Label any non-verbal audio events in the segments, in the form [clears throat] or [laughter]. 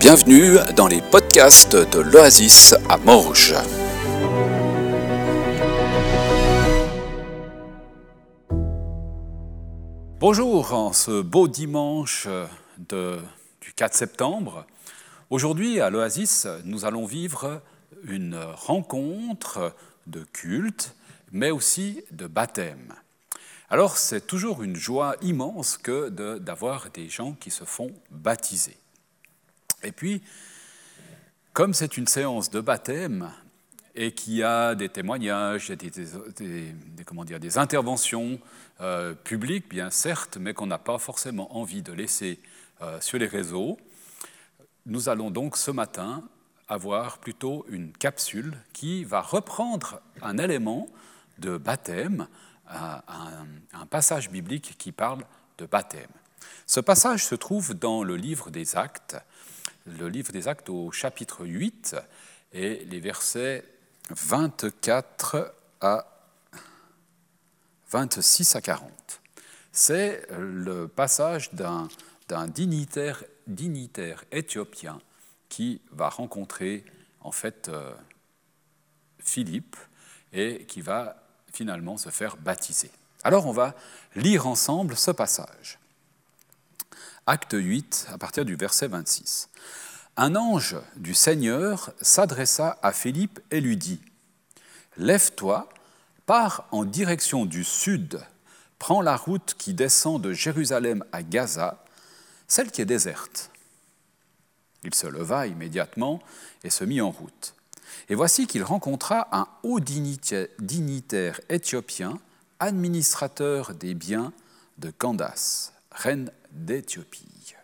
Bienvenue dans les podcasts de l'Oasis à Morges. Bonjour, en ce beau dimanche du 4 septembre. Aujourd'hui, à l'Oasis, nous allons vivre une rencontre de culte, mais aussi de baptême. Alors, c'est toujours une joie immense que d'avoir des gens qui se font baptiser. Et puis, comme c'est une séance de baptême et qu'il y a des témoignages, des, comment dire, des interventions euh, publiques, bien certes, mais qu'on n'a pas forcément envie de laisser euh, sur les réseaux, nous allons donc ce matin avoir plutôt une capsule qui va reprendre un élément de baptême, un passage biblique qui parle de baptême. Ce passage se trouve dans le livre des Actes, le livre des Actes au chapitre 8 et les versets 24 à 26 à 40. C'est le passage d'un dignitaire, dignitaire éthiopien qui va rencontrer en fait euh, Philippe et qui va finalement se faire baptiser. Alors on va lire ensemble ce passage. Acte 8, à partir du verset 26. Un ange du Seigneur s'adressa à Philippe et lui dit, Lève-toi, pars en direction du sud, prends la route qui descend de Jérusalem à Gaza, celle qui est déserte. Il se leva immédiatement et se mit en route. Et voici qu'il rencontra un haut dignitaire éthiopien, administrateur des biens de Candace, reine d'Éthiopie.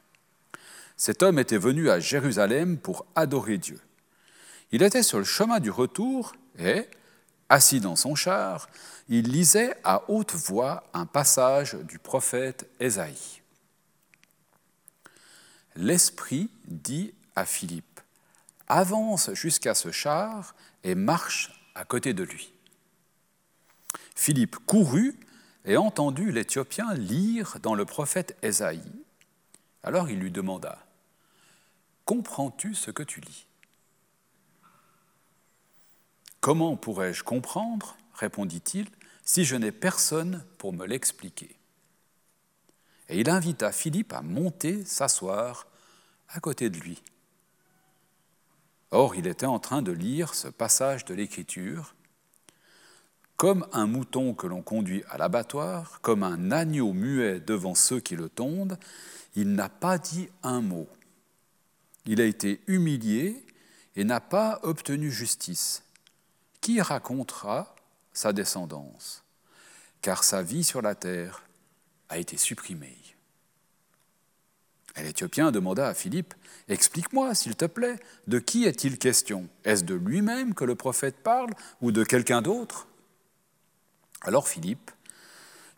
Cet homme était venu à Jérusalem pour adorer Dieu. Il était sur le chemin du retour et, assis dans son char, il lisait à haute voix un passage du prophète Ésaïe. L'Esprit dit à Philippe, Avance jusqu'à ce char et marche à côté de lui. Philippe courut et entendit l'Éthiopien lire dans le prophète Ésaïe. Alors il lui demanda, Comprends-tu ce que tu lis Comment pourrais-je comprendre, répondit-il, si je n'ai personne pour me l'expliquer? Et il invita Philippe à monter, s'asseoir à côté de lui. Or, il était en train de lire ce passage de l'Écriture. Comme un mouton que l'on conduit à l'abattoir, comme un agneau muet devant ceux qui le tondent, il n'a pas dit un mot. Il a été humilié et n'a pas obtenu justice. Qui racontera sa descendance? Car sa vie sur la terre a été supprimée. Et l'Éthiopien demanda à Philippe, Explique-moi, s'il te plaît, de qui est-il question? Est-ce de lui-même que le prophète parle ou de quelqu'un d'autre? Alors Philippe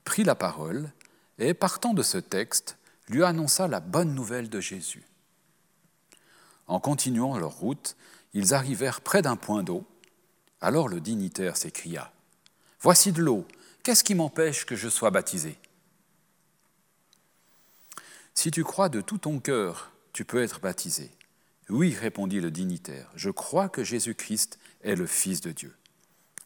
prit la parole et, partant de ce texte, lui annonça la bonne nouvelle de Jésus. En continuant leur route, ils arrivèrent près d'un point d'eau. Alors le dignitaire s'écria Voici de l'eau, qu'est-ce qui m'empêche que je sois baptisé Si tu crois de tout ton cœur, tu peux être baptisé. Oui, répondit le dignitaire, je crois que Jésus-Christ est le Fils de Dieu.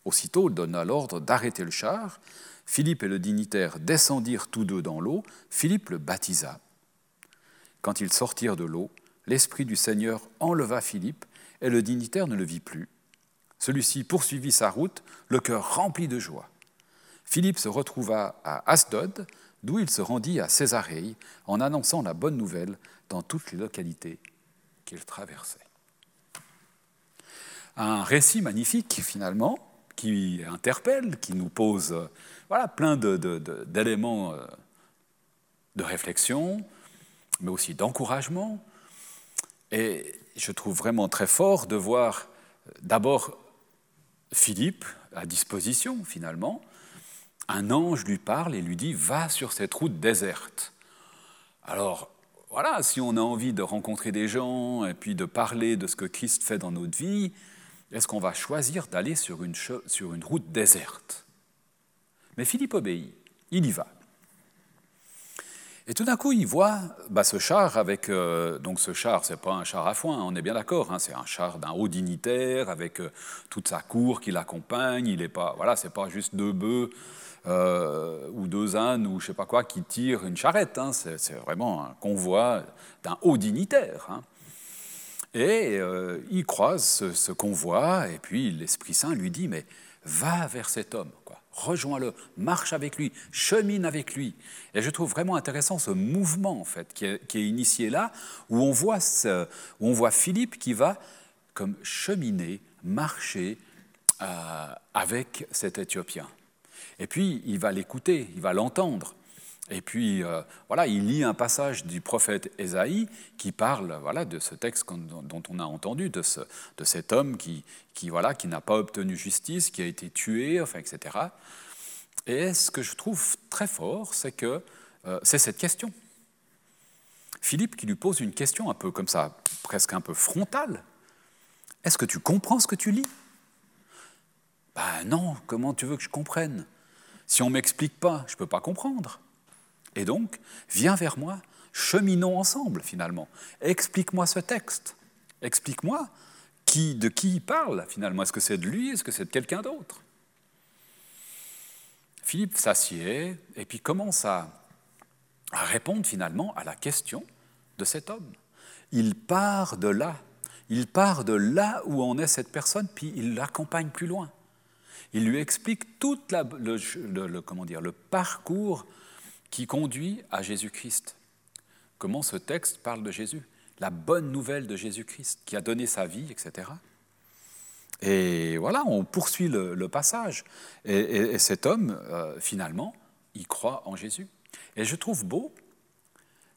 Aussitôt, il donna l'ordre d'arrêter le char. Philippe et le dignitaire descendirent tous deux dans l'eau. Philippe le baptisa. Quand ils sortirent de l'eau, l'Esprit du Seigneur enleva Philippe, et le dignitaire ne le vit plus. Celui-ci poursuivit sa route, le cœur rempli de joie. Philippe se retrouva à Asdod, d'où il se rendit à Césarée, en annonçant la bonne nouvelle dans toutes les localités qu'il traversait. Un récit magnifique, finalement, qui interpelle, qui nous pose voilà, plein d'éléments de, de, de réflexion, mais aussi d'encouragement, et je trouve vraiment très fort de voir d'abord Philippe à disposition finalement. Un ange lui parle et lui dit Va sur cette route déserte. Alors voilà, si on a envie de rencontrer des gens et puis de parler de ce que Christ fait dans notre vie, est-ce qu'on va choisir d'aller sur une, sur une route déserte? Mais Philippe obéit, il y va. Et tout d'un coup, il voit bah, ce char avec. Euh, donc, ce char, c'est pas un char à foin, on est bien d'accord. Hein, c'est un char d'un haut dignitaire avec euh, toute sa cour qui l'accompagne. Il n'est pas. Voilà, c'est pas juste deux bœufs euh, ou deux ânes ou je sais pas quoi qui tirent une charrette. Hein, c'est vraiment un convoi d'un haut dignitaire. Hein. Et il croise ce, ce convoi, et puis l'Esprit Saint lui dit Mais va vers cet homme rejoins-le, marche avec lui, chemine avec lui. Et je trouve vraiment intéressant ce mouvement en fait qui est, initié là, où on, voit où on voit Philippe qui va comme cheminer, marcher euh, avec cet Éthiopien. Et puis il va l'écouter, il va l'entendre. Et puis, euh, voilà, il lit un passage du prophète Ésaïe qui parle voilà, de ce texte dont on a entendu, de, ce, de cet homme qui, qui voilà, qui n'a pas obtenu justice, qui a été tué, enfin, etc. Et ce que je trouve très fort, c'est que euh, c'est cette question. Philippe qui lui pose une question un peu comme ça, presque un peu frontale. Est-ce que tu comprends ce que tu lis? Ben non, comment tu veux que je comprenne? Si on ne m'explique pas, je ne peux pas comprendre. Et donc, viens vers moi, cheminons ensemble finalement. Explique-moi ce texte. Explique-moi qui, de qui il parle finalement. Est-ce que c'est de lui? Est-ce que c'est de quelqu'un d'autre? Philippe s'assied et puis commence à, répondre finalement à la question de cet homme. Il part de là, il part de là où en est cette personne, puis il l'accompagne plus loin. Il lui explique tout le, comment dire, le parcours qui conduit à Jésus-Christ. Comment ce texte parle de Jésus, la bonne nouvelle de Jésus-Christ, qui a donné sa vie, etc. Et voilà, on poursuit le, passage. Et, cet homme, euh, finalement, il croit en Jésus. Et je trouve beau,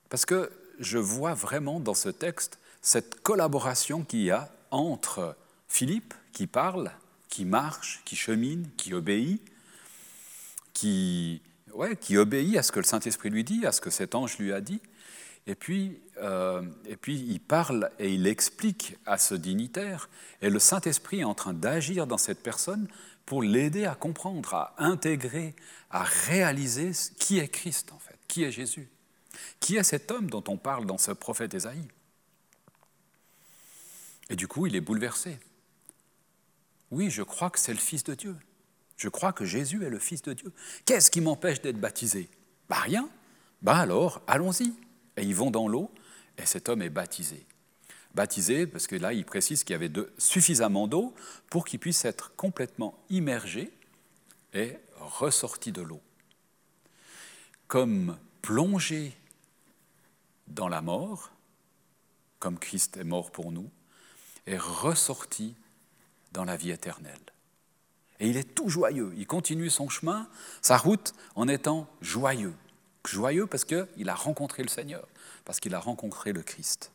parce que je vois vraiment dans ce texte cette collaboration qu'il y a entre Philippe, qui parle, qui marche, qui chemine, qui obéit, qui, ouais, qui obéit à ce que le Saint-Esprit lui dit, à ce que cet ange lui a dit. Et puis, euh, et puis il parle et il explique à ce dignitaire, et le Saint-Esprit est en train d'agir dans cette personne pour l'aider à comprendre, à intégrer, à réaliser qui est Christ en fait, qui est Jésus, qui est cet homme dont on parle dans ce prophète Ésaïe? Et du coup, il est bouleversé. Oui, je crois que c'est le Fils de Dieu. Je crois que Jésus est le Fils de Dieu. Qu'est-ce qui m'empêche d'être baptisé? Bah rien. Bah alors, allons-y. Et ils vont dans l'eau, et cet homme est baptisé. Baptisé, parce que là, il précise qu'il y avait suffisamment d'eau pour qu'il puisse être complètement immergé et ressorti de l'eau. Comme plongé dans la mort, comme Christ est mort pour nous, et ressorti dans la vie éternelle. Et il est tout joyeux. Il continue son chemin, sa route, en étant joyeux. Joyeux parce qu'il a rencontré le Seigneur, parce qu'il a rencontré le Christ.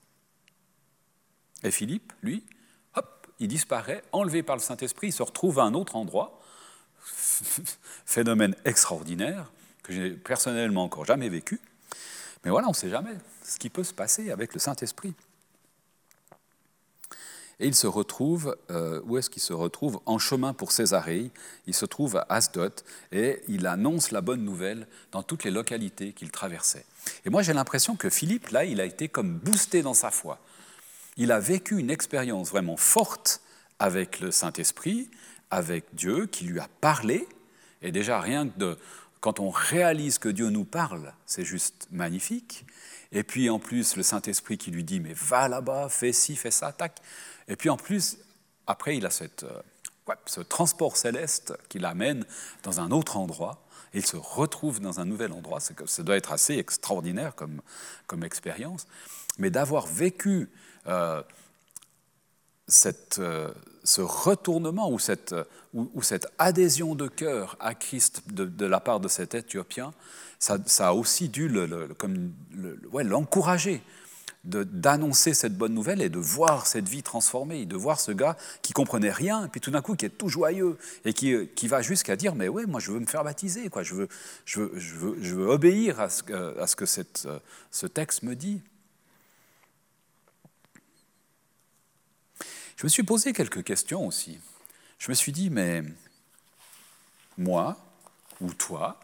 Et Philippe, lui, hop, il disparaît, enlevé par le Saint-Esprit, il se retrouve à un autre endroit. [laughs] Phénomène extraordinaire que j'ai personnellement encore jamais vécu. Mais voilà, on ne sait jamais ce qui peut se passer avec le Saint-Esprit. Et il se retrouve, euh, où est-ce qu'il se retrouve? En chemin pour Césarée. Il se trouve à Asdod et il annonce la bonne nouvelle dans toutes les localités qu'il traversait. Et moi, j'ai l'impression que Philippe, là, il a été comme boosté dans sa foi. Il a vécu une expérience vraiment forte avec le Saint-Esprit, avec Dieu qui lui a parlé. Et déjà, rien que de, quand on réalise que Dieu nous parle, c'est juste magnifique. Et puis en plus, le Saint-Esprit qui lui dit, mais va là-bas, fais ci, fais ça, tac. Et puis en plus, après, il a cette, euh, ce transport céleste qui l'amène dans un autre endroit. Il se retrouve dans un nouvel endroit. Ça doit être assez extraordinaire comme, comme expérience. Mais d'avoir vécu euh, cette, euh, ce retournement ou cette, ou, cette adhésion de cœur à Christ de, la part de cet Éthiopien, ça, a aussi dû l'encourager. Le, d'annoncer cette bonne nouvelle et de voir cette vie transformée, de voir ce gars qui comprenait rien, et puis tout d'un coup qui est tout joyeux, et qui, qui va jusqu'à dire, mais ouais, moi je veux me faire baptiser, quoi. Je, veux, je, veux, je, veux, je veux obéir à ce à ce, que cette, ce texte me dit. Je me suis posé quelques questions aussi. Je me suis dit, mais moi, ou toi,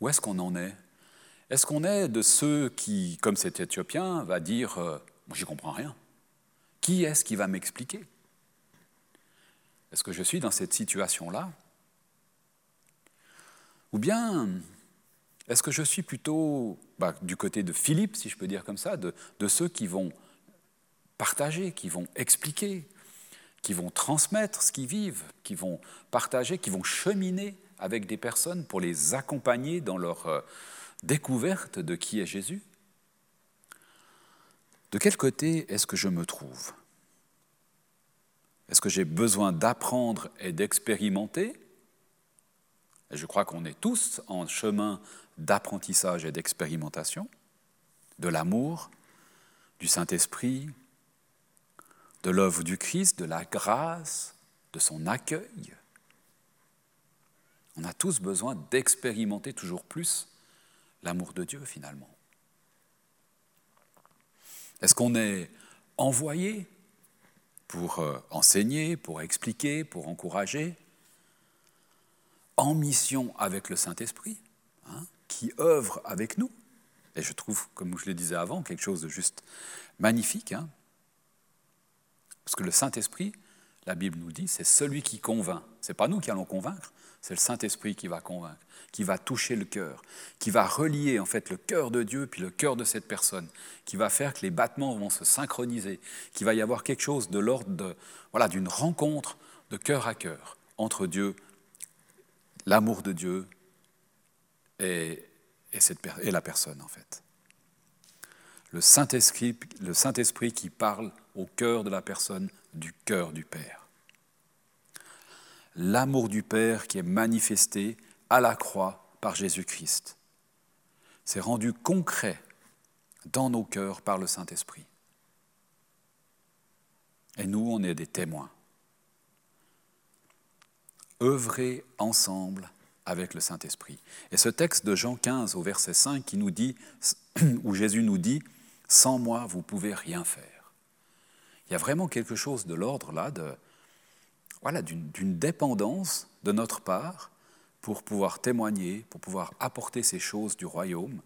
où est-ce qu'on en est? Est-ce qu'on est de ceux qui, comme cet Éthiopien, va dire euh, j'y comprends rien. Qui est-ce qui va m'expliquer? Est-ce que je suis dans cette situation-là? Ou bien, est-ce que je suis plutôt bah, du côté de Philippe, si je peux dire comme ça, de, de ceux qui vont partager, qui vont expliquer, qui vont transmettre ce qu'ils vivent, qui vont partager, qui vont cheminer avec des personnes pour les accompagner dans leur euh, découverte de qui est Jésus. De quel côté est-ce que je me trouve? Est-ce que j'ai besoin d'apprendre et d'expérimenter? Et Je crois qu'on est tous en chemin d'apprentissage et d'expérimentation, de l'amour, du Saint-Esprit, de l'œuvre du Christ, de la grâce, de son accueil. On a tous besoin d'expérimenter toujours plus l'amour de Dieu finalement. Est-ce qu'on est envoyé pour euh, enseigner, pour expliquer, pour encourager, en mission avec le Saint-Esprit, hein, qui œuvre avec nous? Et je trouve, comme je le disais avant, quelque chose de juste magnifique. Hein. Parce que le Saint-Esprit, la Bible nous dit, c'est celui qui convainc. Ce n'est pas nous qui allons convaincre, c'est le Saint-Esprit qui va convaincre, qui va toucher le cœur, qui va relier en fait le cœur de Dieu puis le cœur de cette personne, qui va faire que les battements vont se synchroniser, qu'il va y avoir quelque chose de l'ordre voilà, d'une rencontre de cœur à cœur entre Dieu, l'amour de Dieu et, la personne en fait. Le Saint-Esprit, le Saint-Esprit qui parle au cœur de la personne, du cœur du Père. L'amour du Père qui est manifesté à la croix par Jésus-Christ. C'est rendu concret dans nos cœurs par le Saint-Esprit. Et nous, on est des témoins. Œuvrer ensemble avec le Saint-Esprit. Et ce texte de Jean 15 au verset 5 qui nous dit, [clears throat] où Jésus nous dit, Sans moi, vous pouvez rien faire. Il y a vraiment quelque chose de l'ordre là, de, voilà, d'une dépendance de notre part pour pouvoir témoigner, pour pouvoir apporter ces choses du royaume,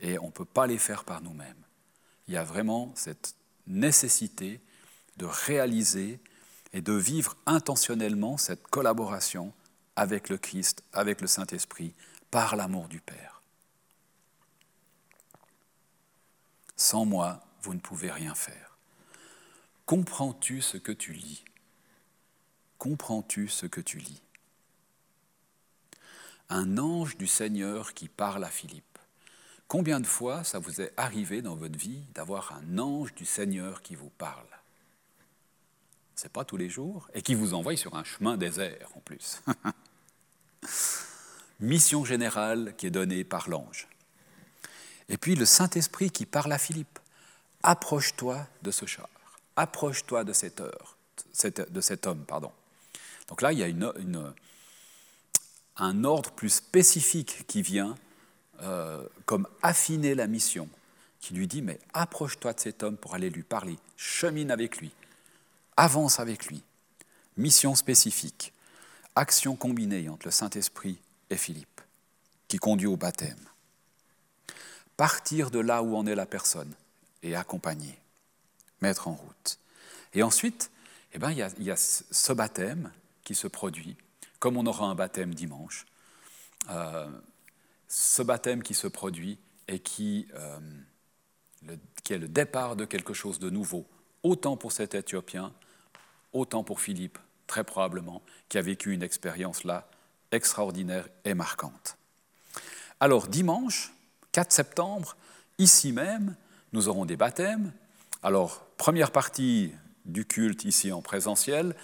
et on ne peut pas les faire par nous-mêmes. Il y a vraiment cette nécessité de réaliser et de vivre intentionnellement cette collaboration avec le Christ, avec le Saint-Esprit, par l'amour du Père. Sans moi, vous ne pouvez rien faire. Comprends-tu ce que tu lis? Comprends-tu ce que tu lis? Un ange du Seigneur qui parle à Philippe. Combien de fois ça vous est arrivé dans votre vie d'avoir un ange du Seigneur qui vous parle? C'est pas tous les jours et qui vous envoie sur un chemin désert en plus. [laughs] Mission générale qui est donnée par l'ange. Et puis le Saint-Esprit qui parle à Philippe. Approche-toi de ce char approche-toi de cette heure, de cet homme. Pardon. Donc là, il y a un ordre plus spécifique qui vient euh, comme affiner la mission, qui lui dit, mais approche-toi de cet homme pour aller lui parler, chemine avec lui, avance avec lui. Mission spécifique, action combinée entre le Saint-Esprit et Philippe, qui conduit au baptême. Partir de là où en est la personne et accompagner mettre en route. Et ensuite, eh ben, il, y a, ce baptême qui se produit, comme on aura un baptême dimanche, euh, ce baptême qui se produit et qui, euh, qui est le départ de quelque chose de nouveau, autant pour cet Éthiopien, autant pour Philippe, très probablement, qui a vécu une expérience là extraordinaire et marquante. Alors dimanche, 4 septembre, ici même, nous aurons des baptêmes, alors, première partie du culte ici en présentiel.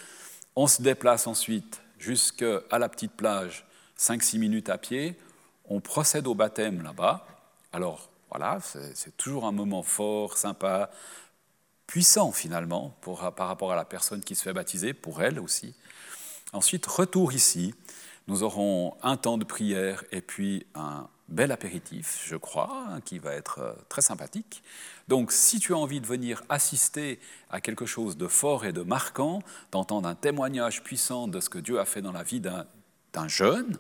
On se déplace ensuite jusqu'à la petite plage, 5-6 minutes à pied. On procède au baptême là-bas. Alors, voilà, c'est toujours un moment fort, sympa, puissant finalement par rapport à la personne qui se fait baptiser, pour elle aussi. Ensuite, retour ici. Nous aurons un temps de prière et puis un bel apéritif, je crois, hein, qui va être euh, très sympathique. Donc si tu as envie de venir assister à quelque chose de fort et de marquant, d'entendre un témoignage puissant de ce que Dieu a fait dans la vie d'un jeune,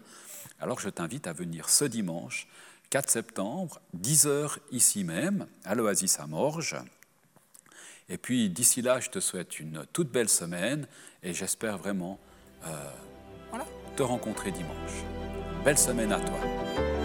alors je t'invite à venir ce dimanche, 4 septembre, 10 heures ici même, à l'Oasis à Morges. Et puis d'ici là, je te souhaite une toute belle semaine et j'espère vraiment euh, te rencontrer dimanche. Belle semaine à toi.